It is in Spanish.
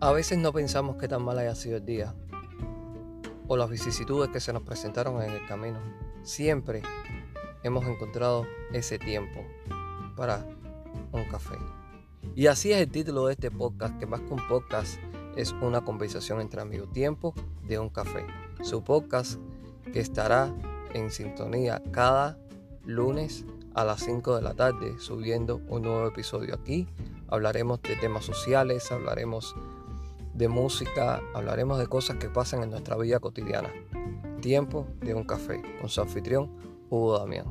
A veces no pensamos que tan mal haya sido el día o las vicisitudes que se nos presentaron en el camino. Siempre hemos encontrado ese tiempo para un café. Y así es el título de este podcast, que más que un podcast es una conversación entre amigos. Tiempo de un café. Su podcast que estará en sintonía cada lunes a las 5 de la tarde subiendo un nuevo episodio aquí. Hablaremos de temas sociales, hablaremos de música, hablaremos de cosas que pasan en nuestra vida cotidiana. Tiempo de un café con su anfitrión Hugo Damián.